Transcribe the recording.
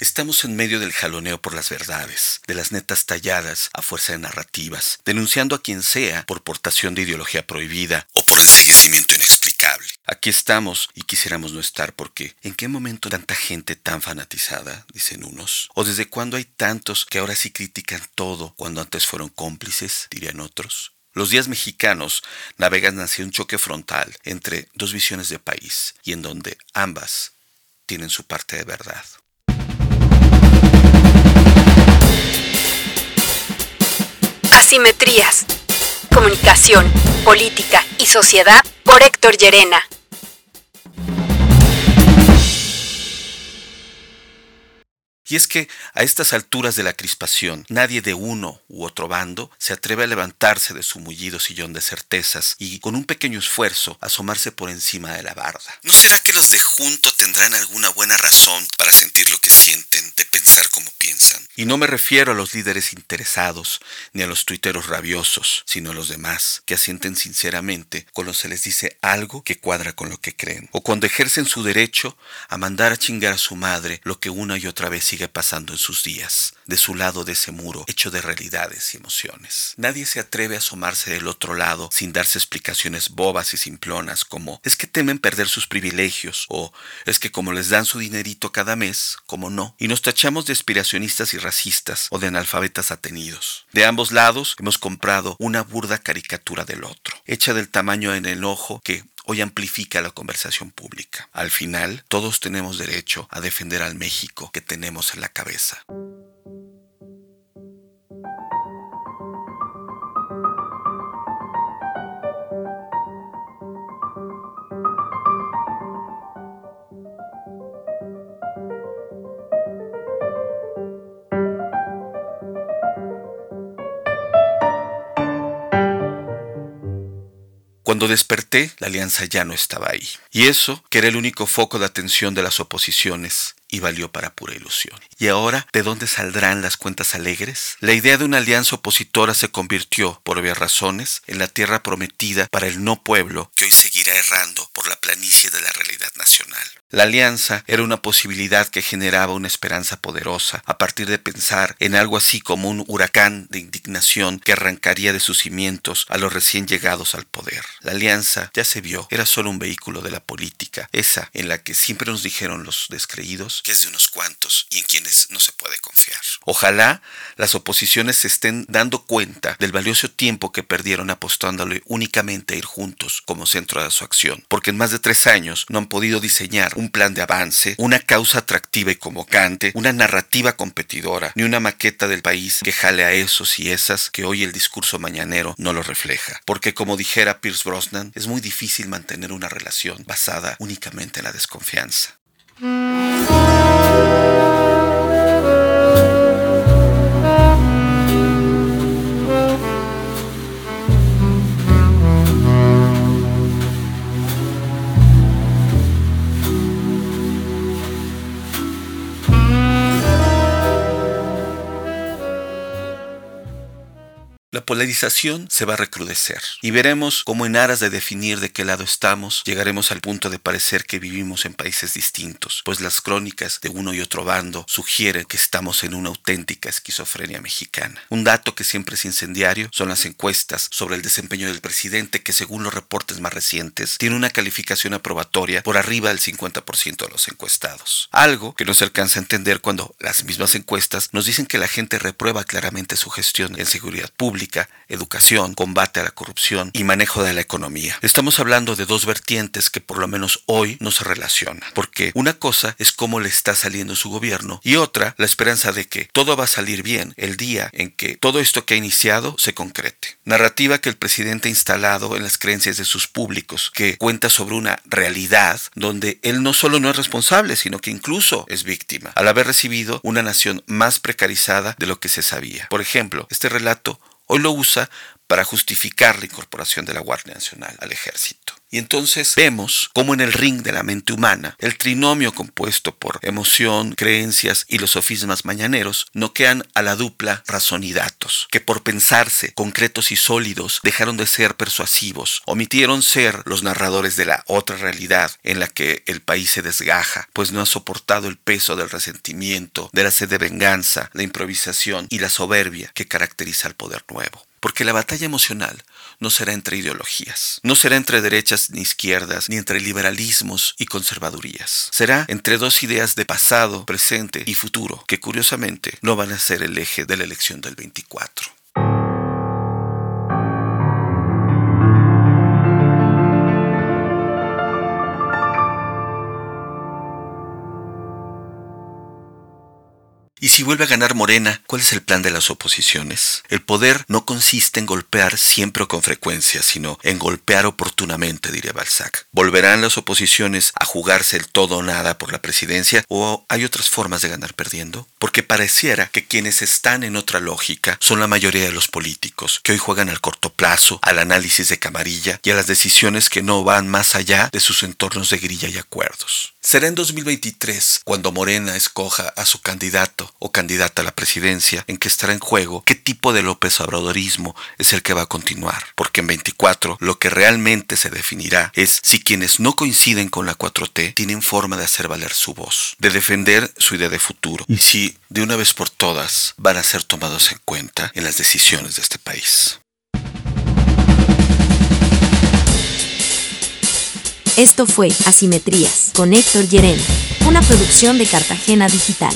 Estamos en medio del jaloneo por las verdades, de las netas talladas a fuerza de narrativas, denunciando a quien sea por portación de ideología prohibida o por enseguecimiento inexplicable. Aquí estamos y quisiéramos no estar porque ¿en qué momento tanta gente tan fanatizada? dicen unos. ¿O desde cuándo hay tantos que ahora sí critican todo cuando antes fueron cómplices? dirían otros. Los días mexicanos navegan hacia un choque frontal entre dos visiones de país y en donde ambas tienen su parte de verdad. Asimetrías. Comunicación, política y sociedad por Héctor Llerena. Y es que a estas alturas de la crispación, nadie de uno u otro bando se atreve a levantarse de su mullido sillón de certezas y, con un pequeño esfuerzo, asomarse por encima de la barda. ¿No será que los de junto tendrán alguna buena razón para sentir lo que sienten, de pensar como piensan? Y no me refiero a los líderes interesados, ni a los tuiteros rabiosos, sino a los demás, que asienten sinceramente cuando se les dice algo que cuadra con lo que creen, o cuando ejercen su derecho a mandar a chingar a su madre lo que una y otra vez sigue pasando en sus días, de su lado de ese muro hecho de realidades y emociones. Nadie se atreve a asomarse del otro lado sin darse explicaciones bobas y simplonas como es que temen perder sus privilegios o es que como les dan su dinerito cada mes, como no, y nos tachamos de aspiracionistas y racistas o de analfabetas atenidos. De ambos lados hemos comprado una burda caricatura del otro, hecha del tamaño en el ojo que hoy amplifica la conversación pública. Al final, todos tenemos derecho a defender al México que tenemos en la cabeza. Cuando desperté, la alianza ya no estaba ahí. Y eso, que era el único foco de atención de las oposiciones, y valió para pura ilusión. ¿Y ahora de dónde saldrán las cuentas alegres? La idea de una alianza opositora se convirtió, por obvias razones, en la tierra prometida para el no pueblo que hoy seguirá errando por la planicie de la realidad nacional. La alianza era una posibilidad que generaba una esperanza poderosa a partir de pensar en algo así como un huracán de indignación que arrancaría de sus cimientos a los recién llegados al poder. La alianza, ya se vio, era solo un vehículo de la política, esa en la que siempre nos dijeron los descreídos que es de unos cuantos y en quienes no se puede confiar. Ojalá las oposiciones se estén dando cuenta del valioso tiempo que perdieron apostándole únicamente a ir juntos como centro de su acción, porque en más de tres años no han podido diseñar un plan de avance, una causa atractiva y convocante, una narrativa competidora, ni una maqueta del país que jale a esos y esas que hoy el discurso mañanero no lo refleja. Porque como dijera Pierce Brosnan, es muy difícil mantener una relación basada únicamente en la desconfianza. La polarización se va a recrudecer y veremos cómo en aras de definir de qué lado estamos, llegaremos al punto de parecer que vivimos en países distintos, pues las crónicas de uno y otro bando sugieren que estamos en una auténtica esquizofrenia mexicana. Un dato que siempre es incendiario son las encuestas sobre el desempeño del presidente que según los reportes más recientes tiene una calificación aprobatoria por arriba del 50% de los encuestados. Algo que no se alcanza a entender cuando las mismas encuestas nos dicen que la gente reprueba claramente su gestión en seguridad pública educación, combate a la corrupción y manejo de la economía. Estamos hablando de dos vertientes que por lo menos hoy no se relacionan, porque una cosa es cómo le está saliendo su gobierno y otra la esperanza de que todo va a salir bien el día en que todo esto que ha iniciado se concrete. Narrativa que el presidente ha instalado en las creencias de sus públicos, que cuenta sobre una realidad donde él no solo no es responsable, sino que incluso es víctima, al haber recibido una nación más precarizada de lo que se sabía. Por ejemplo, este relato Hoy lo usa para justificar la incorporación de la Guardia Nacional al ejército. Y entonces vemos cómo en el ring de la mente humana, el trinomio compuesto por emoción, creencias y los sofismas mañaneros noquean a la dupla razón y datos, que por pensarse concretos y sólidos dejaron de ser persuasivos, omitieron ser los narradores de la otra realidad en la que el país se desgaja, pues no ha soportado el peso del resentimiento, de la sed de venganza, la improvisación y la soberbia que caracteriza al poder nuevo. Porque la batalla emocional no será entre ideologías, no será entre derechas ni izquierdas, ni entre liberalismos y conservadurías. Será entre dos ideas de pasado, presente y futuro, que curiosamente no van a ser el eje de la elección del 24. Y si vuelve a ganar Morena, ¿cuál es el plan de las oposiciones? El poder no consiste en golpear siempre o con frecuencia, sino en golpear oportunamente, diría Balzac. ¿Volverán las oposiciones a jugarse el todo o nada por la presidencia o hay otras formas de ganar perdiendo? Porque pareciera que quienes están en otra lógica son la mayoría de los políticos, que hoy juegan al corto plazo, al análisis de camarilla y a las decisiones que no van más allá de sus entornos de grilla y acuerdos. Será en 2023 cuando Morena escoja a su candidato o candidata a la presidencia en que estará en juego qué tipo de López Obradorismo es el que va a continuar. Porque en 24 lo que realmente se definirá es si quienes no coinciden con la 4T tienen forma de hacer valer su voz, de defender su idea de futuro y si de una vez por todas van a ser tomados en cuenta en las decisiones de este país. Esto fue Asimetrías con Héctor Llerena, una producción de Cartagena Digital.